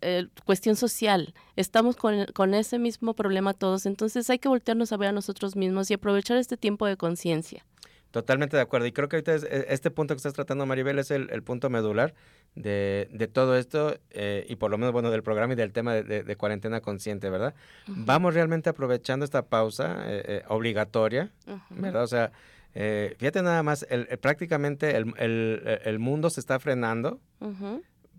eh, cuestión social. Estamos con, con, ese mismo problema todos, entonces hay que voltearnos a ver a nosotros mismos y aprovechar este tiempo de conciencia. Totalmente de acuerdo. Y creo que ahorita e, este punto que estás tratando, Maribel, es el, punto medular de, de todo esto eh, y por lo menos, bueno, del programa y del tema de, cuarentena consciente, ¿verdad? Vamos realmente aprovechando esta pausa eh, obligatoria, ¿verdad? O sea, fíjate nada más, el, prácticamente el, el, mundo se está frenando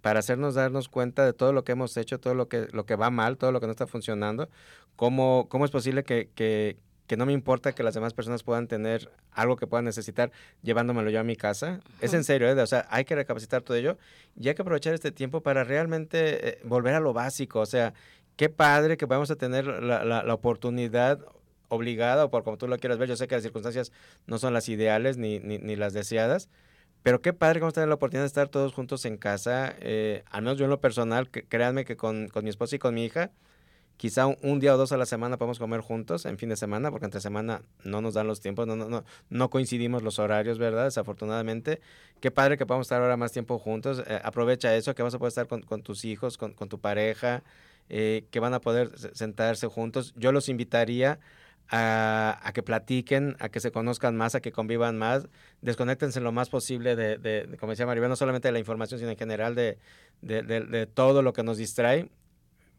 para hacernos darnos cuenta de todo lo que hemos hecho, todo lo que, lo que va mal, todo lo que no está funcionando, cómo, cómo es posible que, que, que no me importa que las demás personas puedan tener algo que puedan necesitar llevándomelo yo a mi casa. Es en serio, ¿eh? o sea, hay que recapacitar todo ello y hay que aprovechar este tiempo para realmente eh, volver a lo básico, o sea, qué padre que vamos a tener la, la, la oportunidad obligada o por como tú lo quieras ver, yo sé que las circunstancias no son las ideales ni, ni, ni las deseadas, pero qué padre que vamos a tener la oportunidad de estar todos juntos en casa. Eh, al menos yo en lo personal, créanme que con, mi esposa y con mi hija, quizá un, día o dos a la semana podemos comer juntos en fin de semana, porque entre semana no nos dan los tiempos, no, no, no, no coincidimos los horarios, ¿verdad? Desafortunadamente. Qué padre que podamos estar ahora más tiempo juntos. Eh, aprovecha eso, que vas a poder estar con, tus hijos, con, tu pareja, eh, que van a poder sentarse juntos. Yo los invitaría a, que platiquen, a que se conozcan más, a que convivan más, desconectense lo más posible de, de, como decía Maribel, no solamente de la información, sino en general de, de, todo lo que nos distrae.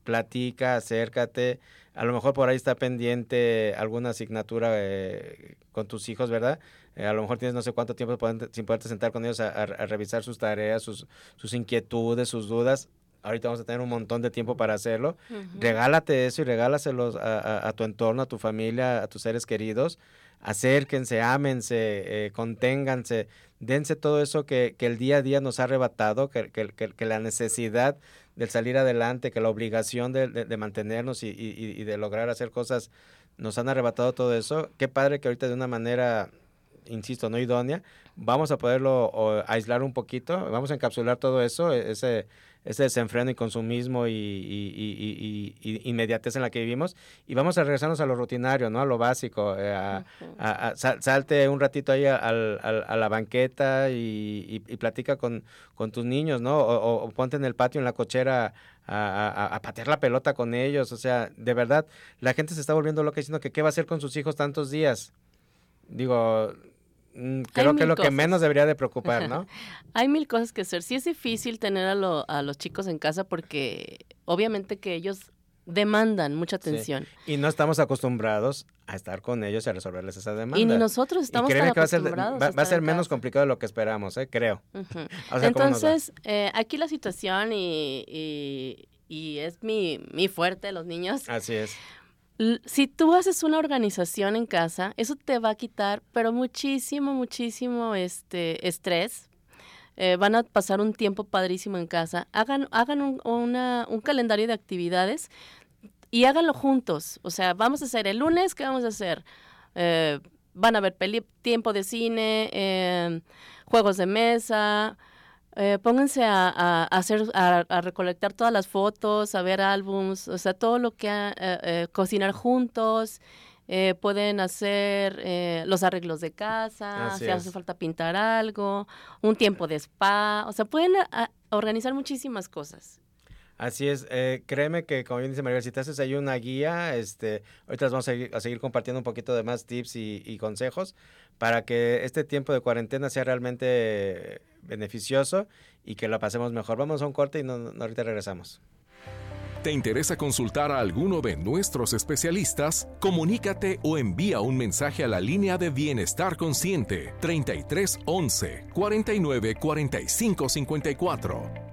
Platica, acércate, a lo mejor por ahí está pendiente alguna asignatura eh, con tus hijos, ¿verdad? Eh, a lo mejor tienes no sé cuánto tiempo sin poderte sentar con ellos a, revisar sus tareas, sus, sus inquietudes, sus dudas ahorita vamos a tener un montón de tiempo para hacerlo. Regálate eso y regálaselos a, tu entorno, a tu familia, a tus seres queridos. Acérquense, ámense, eh, conténganse, dense todo eso que, el día a día nos ha arrebatado, que, que, la necesidad de salir adelante, que la obligación de, mantenernos y, de lograr hacer cosas nos han arrebatado todo eso. Qué padre que ahorita de una manera insisto, no idónea, vamos a poderlo aislar un poquito, vamos a encapsular todo eso, e, ese, ese desenfreno y consumismo y, y, y, inmediatez en la que vivimos y vamos a regresarnos a lo rutinario, ¿no? A lo básico, eh, a, salte un ratito ahí a, la banqueta y, platica con, con, tus niños, ¿no? O, ponte en el patio, en la cochera a, patear la pelota con ellos, o sea, de verdad, la gente se está volviendo loca diciendo que qué va a hacer con sus hijos tantos días. Digo, creo que es lo que menos debería de preocupar, ¿no? Hay mil cosas que hacer. Sí es difícil tener a, a los chicos en casa porque obviamente que ellos demandan mucha atención. Y no estamos acostumbrados a estar con ellos y a resolverles esa demanda. Y ni nosotros estamos tan acostumbrados. Va, a ser, menos complicado de lo que esperamos, ¿eh? creo. Entonces, eh, aquí la situación y, y, y es mi, mi fuerte, los niños. Así es si tú haces una organización en casa, eso te va a quitar, pero muchísimo, muchísimo este estrés. Eh, van a pasar un tiempo padrísimo en casa. Hagan, hagan un, un calendario de actividades y háganlo juntos. O sea, vamos a hacer el lunes, ¿qué vamos a hacer? Eh, van a ver tiempo de cine, eh, juegos de mesa, eh, pónganse a, hacer, a, recolectar todas las fotos, a ver álbums, o sea, todo lo que eh, eh, cocinar juntos, pueden hacer los arreglos de casa, si hace falta pintar algo, un tiempo de spa, o sea, pueden organizar muchísimas cosas. Así es, eh, créeme que como bien dice María, si te haces ahí una guía, este, ahorita vamos a seguir, compartiendo un poquito de más tips y, consejos para que este tiempo de cuarentena sea realmente beneficioso y que lo pasemos mejor. Vamos a un corte y no, ahorita regresamos. ¿Te interesa consultar a alguno de nuestros especialistas? Comunícate o envía un mensaje a la línea de Bienestar Consciente 33 11 49 45 54.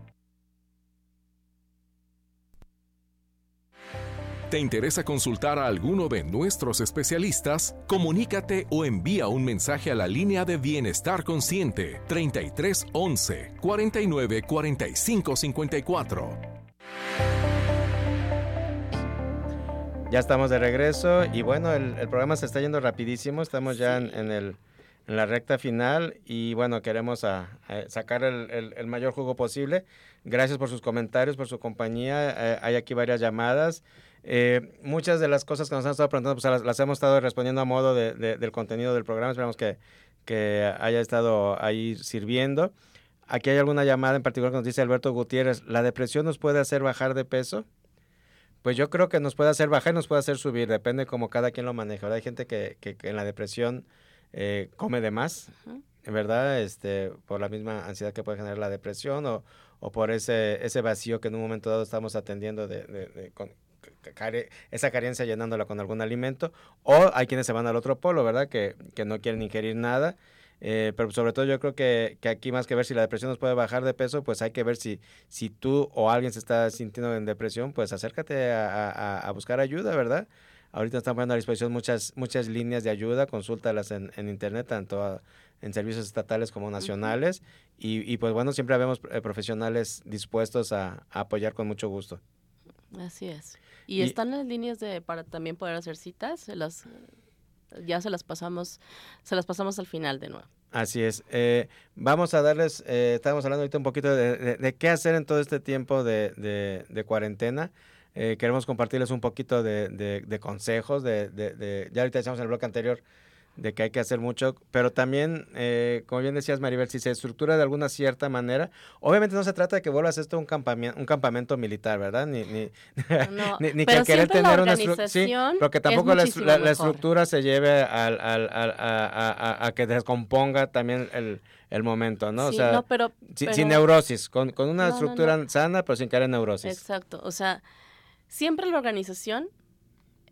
¿Te interesa consultar a alguno de nuestros especialistas? Comunícate o envía un mensaje a la línea de Bienestar Consciente 33 11 49 45 54. Ya estamos de regreso y bueno, el, programa se está yendo rapidísimo, estamos ya en, el, en, la recta final y bueno, queremos a, sacar el, el, mayor jugo posible. Gracias por sus comentarios, por su compañía. Eh, hay aquí varias llamadas. Eh, muchas de las cosas que nos han estado preguntando, pues las, hemos estado respondiendo a modo de, del contenido del programa. Esperamos que, que, haya estado ahí sirviendo. Aquí hay alguna llamada en particular que nos dice Alberto Gutiérrez, ¿la depresión nos puede hacer bajar de peso? Pues yo creo que nos puede hacer bajar y nos puede hacer subir, depende como cada quien lo maneja. Hay gente que, que, en la depresión eh, come de más, ¿verdad? Este, por la misma ansiedad que puede generar la depresión o, o por ese, ese vacío que en un momento dado estamos atendiendo de, de, esa carencia llenándola con algún alimento, o hay quienes se van al otro polo, ¿verdad? Que, que no quieren ingerir nada. Eh, pero sobre todo yo creo que, que, aquí más que ver si la depresión nos puede bajar de peso, pues hay que ver si, si tú o alguien se está sintiendo en depresión, pues acércate a, a, buscar ayuda, ¿verdad? Ahorita están poniendo a disposición muchas, muchas líneas de ayuda, consúltalas en, en internet, tanto en servicios estatales como nacionales. y, y, pues bueno, siempre habemos eh, profesionales dispuestos a, a apoyar con mucho gusto. Así es. Y, están las líneas de para también poder hacer citas, las ya se las pasamos, se las pasamos al final de nuevo. Así es. Eh, vamos a darles, eh, estábamos hablando ahorita un poquito de, qué hacer en todo este tiempo de, de, cuarentena. eh, queremos compartirles un poquito de, de, consejos, de, de, ya ahorita decíamos en el bloque anterior, de que hay que hacer mucho, pero también, eh, como bien decías Maribel, si se estructura de alguna cierta manera, obviamente no se trata de que vuelvas esto un campamento, un campamento militar, ¿verdad? Ni, ni, ni, que querer tener una estructura, sí, pero que tampoco la, estructura se lleve al, al, al, a, a, que descomponga también el, el momento, ¿no? o sea, pero, sin, neurosis, con, con una estructura sana, pero sin caer en neurosis. Exacto, o sea, siempre la organización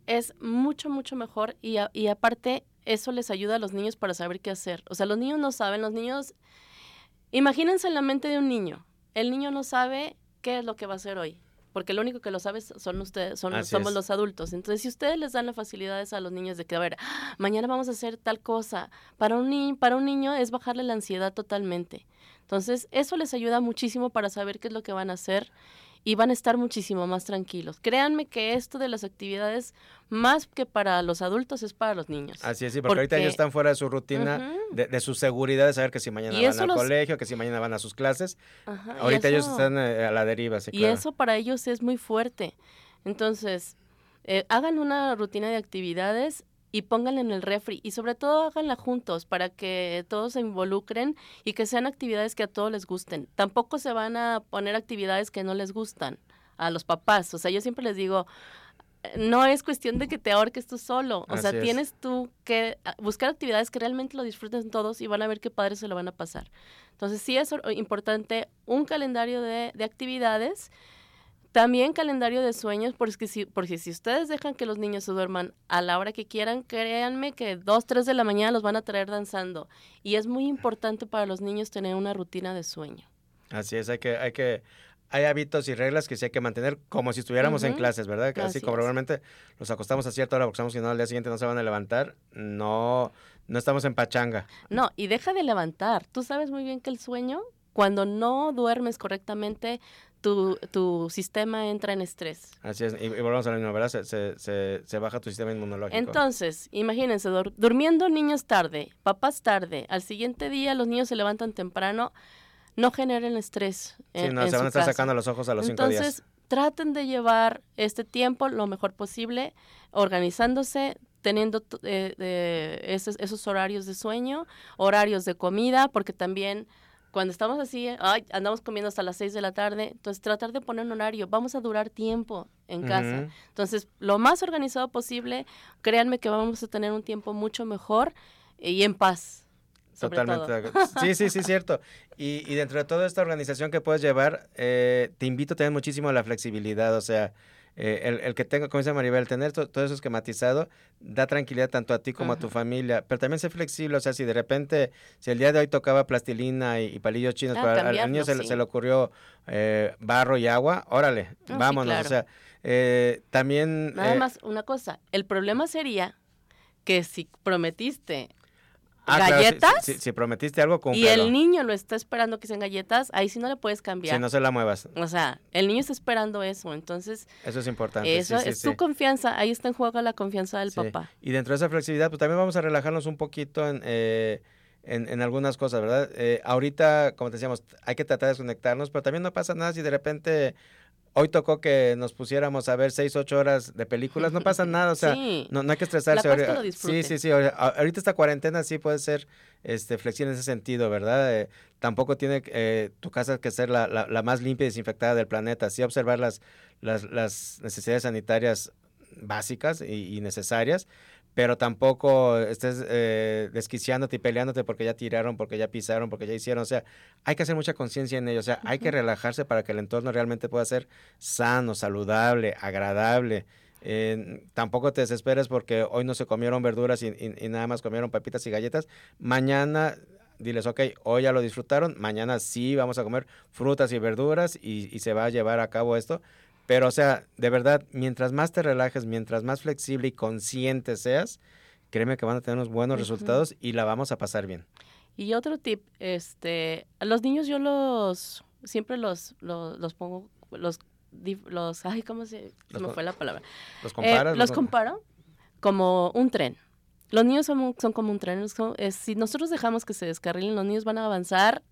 es mucho, mucho mejor y, y aparte eso les ayuda a los niños para saber qué hacer. O sea, los niños no saben, los niños, imagínense en la mente de un niño. El niño no sabe qué es lo que va a hacer hoy, porque lo único que lo sabe son ustedes, son, somos los adultos. Entonces, si ustedes les dan las facilidades a los niños de que, a ver, mañana vamos a hacer tal cosa, para un, para un niño es bajarle la ansiedad totalmente. Entonces, eso les ayuda muchísimo para saber qué es lo que van a hacer y van a estar muchísimo más tranquilos. Créanme que esto de las actividades, más que para los adultos, es para los niños. Así es, sí, porque, ahorita ellos están fuera de su rutina, de, su seguridad de saber que si mañana van al colegio, que si mañana van a sus clases. ahorita ellos están eh, a la deriva, sí, Y eso para ellos es muy fuerte. Entonces, eh, hagan una rutina de actividades y pónganla en el refri y sobre todo háganla juntos para que todos se involucren y que sean actividades que a todos les gusten. Tampoco se van a poner actividades que no les gustan a los papás. O sea, yo siempre les digo, no es cuestión de que te ahorques tú solo. O sea, tienes tú que ah, buscar actividades que realmente lo disfruten todos y van a ver qué padres se lo van a pasar. Entonces, sí es importante un calendario de, de actividades también calendario de sueños, porque si, porque si ustedes dejan que los niños se duerman a la hora que quieran, créanme que dos, tres de la mañana los van a traer danzando. Y es muy importante para los niños tener una rutina de sueño. Así es, hay que, hay que, hay hábitos y reglas que sí hay que mantener como si estuviéramos en clases, ¿verdad? Así, como probablemente los acostamos a cierta hora porque sabemos que no al día siguiente no se van a levantar, no, no estamos en pachanga. No, y deja de levantar. Tú sabes muy bien que el sueño, cuando no duermes correctamente, tu, tu sistema entra en estrés. Así es, y, volvemos a la misma, ¿verdad? Se, se, se, baja tu sistema inmunológico. Entonces, imagínense, durmiendo niños tarde, papás tarde, al siguiente día los niños se levantan temprano, no generen estrés. En, sí, no, se van a estar sacando los ojos a los cinco días. Entonces, traten de llevar este tiempo lo mejor posible, organizándose, teniendo eh, esos, esos horarios de sueño, horarios de comida, porque también cuando estamos así, ay, andamos comiendo hasta las 6 de la tarde, entonces tratar de poner un horario, vamos a durar tiempo en casa. Entonces, lo más organizado posible, créanme que vamos a tener un tiempo mucho mejor y en paz. Totalmente. Sí, sí, sí, cierto. Y, y, dentro de toda esta organización que puedes llevar, eh, te invito a tener muchísimo la flexibilidad, o sea, eh, el, el, que tenga, como dice Maribel, tener todo eso esquematizado da tranquilidad tanto a ti como a tu familia, pero también ser flexible, o sea, si de repente, si el día de hoy tocaba plastilina y, palillos chinos, ah, al, niño se, le ocurrió eh, barro y agua, órale, vámonos, o sea, eh, también... Nada más una cosa, el problema sería que si prometiste Ah, galletas. si, prometiste algo, Y el niño lo está esperando que sean galletas, ahí sí no le puedes cambiar. Si no se la muevas. O sea, el niño está esperando eso, entonces. Eso es importante. Eso es tu confianza, ahí está en juego la confianza del papá. Y dentro de esa flexibilidad, pues también vamos a relajarnos un poquito en. Eh, en, algunas cosas, ¿verdad? Eh, ahorita, como te decíamos, hay que tratar de desconectarnos, pero también no pasa nada si de repente hoy tocó que nos pusiéramos a ver seis, ocho horas de películas, no pasa nada, o sea, no, hay que estresarse. sí, sí, sí, ahorita esta cuarentena sí puede ser este, flexible en ese sentido, ¿verdad? Eh, tampoco tiene eh, tu casa que ser la, la, más limpia y desinfectada del planeta, sí observar las, las, las necesidades sanitarias básicas y, y necesarias, pero tampoco estés eh, desquiciándote y peleándote porque ya tiraron, porque ya pisaron, porque ya hicieron. O sea, hay que hacer mucha conciencia en ello. O sea, hay que relajarse para que el entorno realmente pueda ser sano, saludable, agradable. tampoco te desesperes porque hoy no se comieron verduras y, nada más comieron papitas y galletas. Mañana diles, ok, hoy ya lo disfrutaron, mañana sí vamos a comer frutas y verduras y, y se va a llevar a cabo esto pero, o sea, de verdad, mientras más te relajes, mientras más flexible y consciente seas, créeme que van a tener unos buenos resultados y la vamos a pasar bien. Y otro tip, este, a los niños yo los, siempre los, los, pongo, los, los, ay, ¿cómo se, me fue la palabra? ¿Los comparas? Eh, los comparo como un tren. Los niños son, son como un tren. si nosotros dejamos que se descarrilen, los niños van a avanzar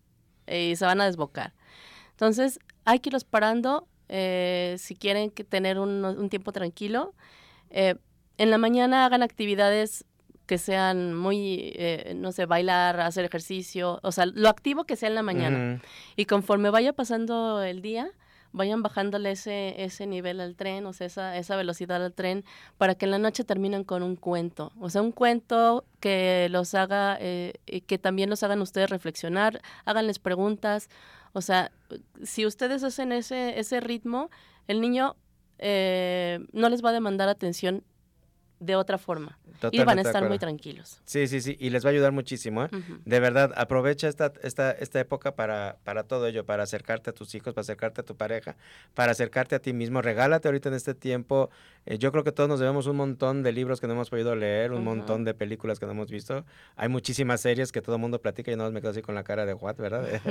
y se van a desbocar. Entonces, hay que irlos parando eh, si quieren que tener un, un tiempo tranquilo, eh, en la mañana hagan actividades que sean muy, eh, no sé, bailar, hacer ejercicio, o sea, lo activo que sea en la mañana. Y conforme vaya pasando el día, vayan bajándole ese, ese nivel al tren, o sea, esa, esa velocidad al tren, para que en la noche terminen con un cuento. O sea, un cuento que los haga, eh, que también los hagan ustedes reflexionar, háganles preguntas. O sea, si ustedes hacen ese, ese ritmo, el niño eh, no les va a demandar atención de otra forma. y van a estar muy tranquilos. Sí, sí, sí, y les va a ayudar muchísimo. ¿eh? De verdad, aprovecha esta, esta, esta época para, para todo ello, para acercarte a tus hijos, para acercarte a tu pareja, para acercarte a ti mismo. Regálate ahorita en este tiempo. Eh, yo creo que todos nos debemos un montón de libros que no hemos podido leer, un montón de películas que no hemos visto. Hay muchísimas series que todo el mundo platica y no me quedo así con la cara de what, ¿verdad?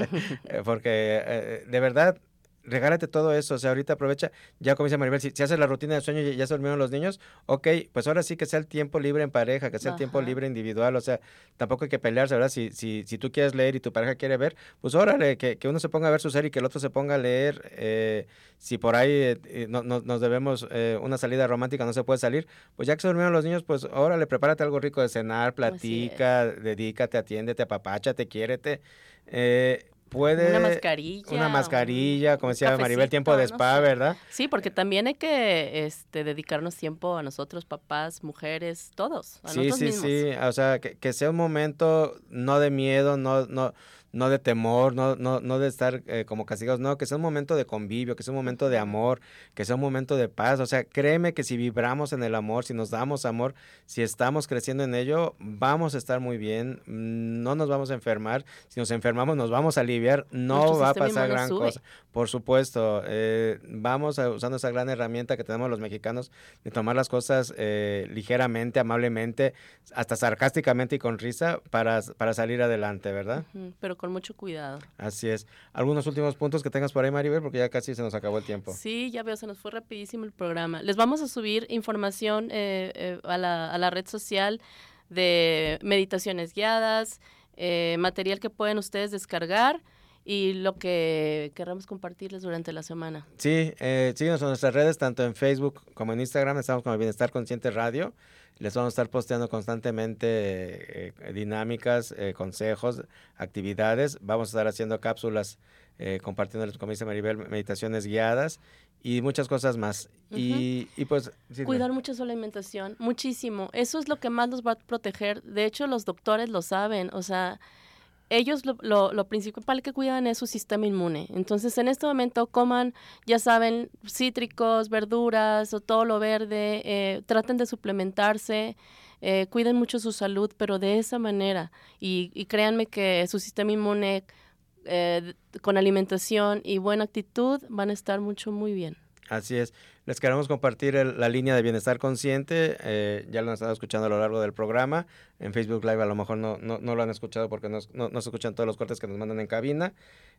Eh, porque de verdad regálate todo eso, o sea, ahorita aprovecha, ya dice Maribel, si, haces la rutina de sueño y ya se durmieron los niños, ok, pues ahora sí que sea el tiempo libre en pareja, que sea el tiempo libre individual, o sea, tampoco hay que pelearse, ¿verdad? Si, si, si tú quieres leer y tu pareja quiere ver, pues órale, que, que uno se ponga a ver su serie y que el otro se ponga a leer, eh, si por ahí eh, no, nos debemos eh, una salida romántica, no se puede salir, pues ya que se durmieron los niños, pues órale, prepárate algo rico de cenar, platica, dedícate, atiéndete, apapáchate, quiérete, eh, puede... Una mascarilla. Una mascarilla, como decía Maribel, tiempo de spa, ¿verdad? Sí, porque también hay que este, dedicarnos tiempo a nosotros, papás, mujeres, todos. A sí, sí, sí. O sea, que, que, sea un momento no de miedo, no, no, no de temor, no, no, no de estar eh, como castigados, no, que sea un momento de convivio, que sea un momento de amor, que sea un momento de paz. O sea, créeme que si vibramos en el amor, si nos damos amor, si estamos creciendo en ello, vamos a estar muy bien, no nos vamos a enfermar. Si nos enfermamos, nos vamos a aliviar, no va a pasar gran cosa. Por supuesto, eh, vamos a, usando esa gran herramienta que tenemos los mexicanos de tomar las cosas eh, ligeramente, amablemente, hasta sarcásticamente y con risa para, para salir adelante, ¿verdad? Pero con mucho cuidado. Así es. ¿Algunos últimos puntos que tengas por ahí, Maribel? Porque ya casi se nos acabó el tiempo. Sí, ya veo, se nos fue rapidísimo el programa. Les vamos a subir información eh, eh, a, la, a, la, red social de meditaciones guiadas, eh, material que pueden ustedes descargar y lo que querramos compartirles durante la semana. Sí, eh, síguenos en nuestras redes, tanto en Facebook como en Instagram, estamos como Bienestar Consciente Radio. Les vamos a estar posteando constantemente eh, dinámicas, eh, consejos, actividades. Vamos a estar haciendo cápsulas, eh, compartiéndoles, como dice Maribel, meditaciones guiadas y muchas cosas más. y, y, pues... Cuidar mucho su alimentación, muchísimo. Eso es lo que más nos va a proteger. De hecho, los doctores lo saben. O sea, ellos lo, lo, principal que cuidan es su sistema inmune. Entonces, en este momento coman, ya saben, cítricos, verduras o todo lo verde, eh, traten de suplementarse, eh, cuiden mucho su salud, pero de esa manera. Y, y créanme que su sistema inmune eh, con alimentación y buena actitud van a estar mucho, muy bien. Así es. Les queremos compartir la línea de bienestar consciente. Eh, ya lo han estado escuchando a lo largo del programa. En Facebook Live a lo mejor no, no, no lo han escuchado porque no, no, se escuchan todos los cortes que nos mandan en cabina.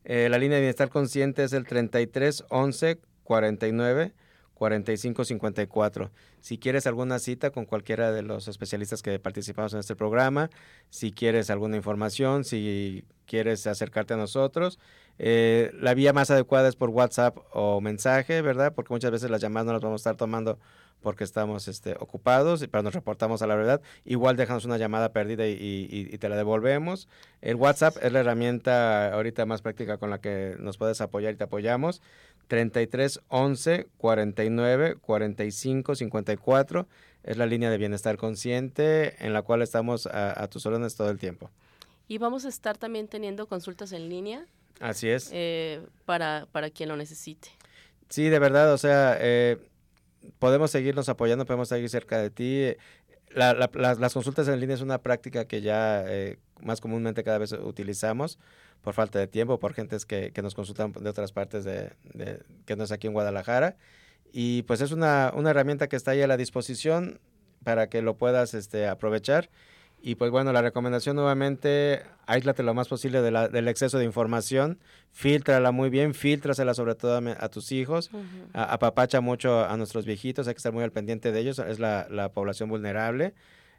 Eh, la línea de bienestar consciente es el 33 11 49 4554. Si quieres alguna cita con cualquiera de los especialistas que participamos en este programa, si quieres alguna información, si quieres acercarte a nosotros, eh, la vía más adecuada es por WhatsApp o mensaje, ¿verdad? Porque muchas veces las llamadas no las vamos a estar tomando porque estamos este, ocupados, pero nos reportamos a la verdad. Igual déjanos una llamada perdida y, te la devolvemos. El WhatsApp es la herramienta ahorita más práctica con la que nos puedes apoyar y te apoyamos. 33 11 49 45 54 es la línea de bienestar consciente en la cual estamos a tus órdenes todo el tiempo. Y vamos a estar también teniendo consultas en línea Así es. Eh, para, para quien lo necesite. Sí, de verdad, o sea, eh, podemos seguirnos apoyando, podemos seguir cerca de ti. La, la, las, las, consultas en línea es una práctica que ya eh, más comúnmente cada vez utilizamos por falta de tiempo, por gentes que, que nos consultan de otras partes de, de, que no es aquí en Guadalajara. Y pues es una, una herramienta que está ahí a la disposición para que lo puedas este, aprovechar y pues bueno, la recomendación nuevamente, aíslate lo más posible de la, del exceso de información, filtrala muy bien, filtrasela sobre todo a, a tus hijos, uh -huh. apapacha mucho a nuestros viejitos, hay que estar muy al pendiente de ellos, es la, la población vulnerable.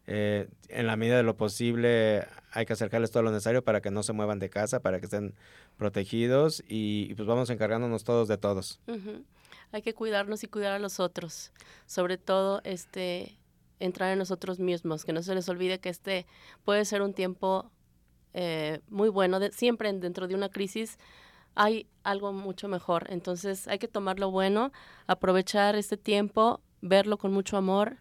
Eh, en la medida de lo posible hay que acercarles todo lo necesario para que no se muevan de casa, para que estén protegidos y, y pues vamos encargándonos todos de todos. Uh -huh. hay que cuidarnos y cuidar a los otros. Sobre todo, este, entrar en nosotros mismos, que no se les olvide que este puede ser un tiempo eh, muy bueno. siempre dentro de una crisis hay algo mucho mejor. Entonces hay que tomar lo bueno, aprovechar este tiempo, verlo con mucho amor,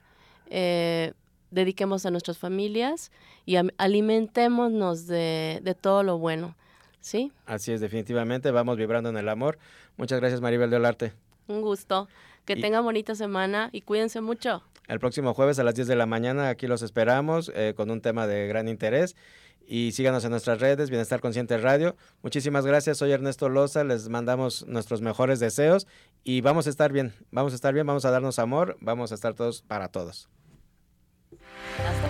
eh, dediquemos a nuestras familias y alimentémonos de, de todo lo bueno. ¿Sí? Así es, definitivamente. Vamos vibrando en el amor. Muchas gracias, Maribel de Olarte. Un gusto. Que tengan bonita semana y cuídense mucho. El próximo jueves a las 10 de la mañana aquí los esperamos eh, con un tema de gran interés. Y síganos en nuestras redes, Bienestar Consciente Radio. Muchísimas gracias, soy Ernesto Loza, les mandamos nuestros mejores deseos y vamos a estar bien, vamos a estar bien, vamos a darnos amor, vamos a estar todos para todos. Hasta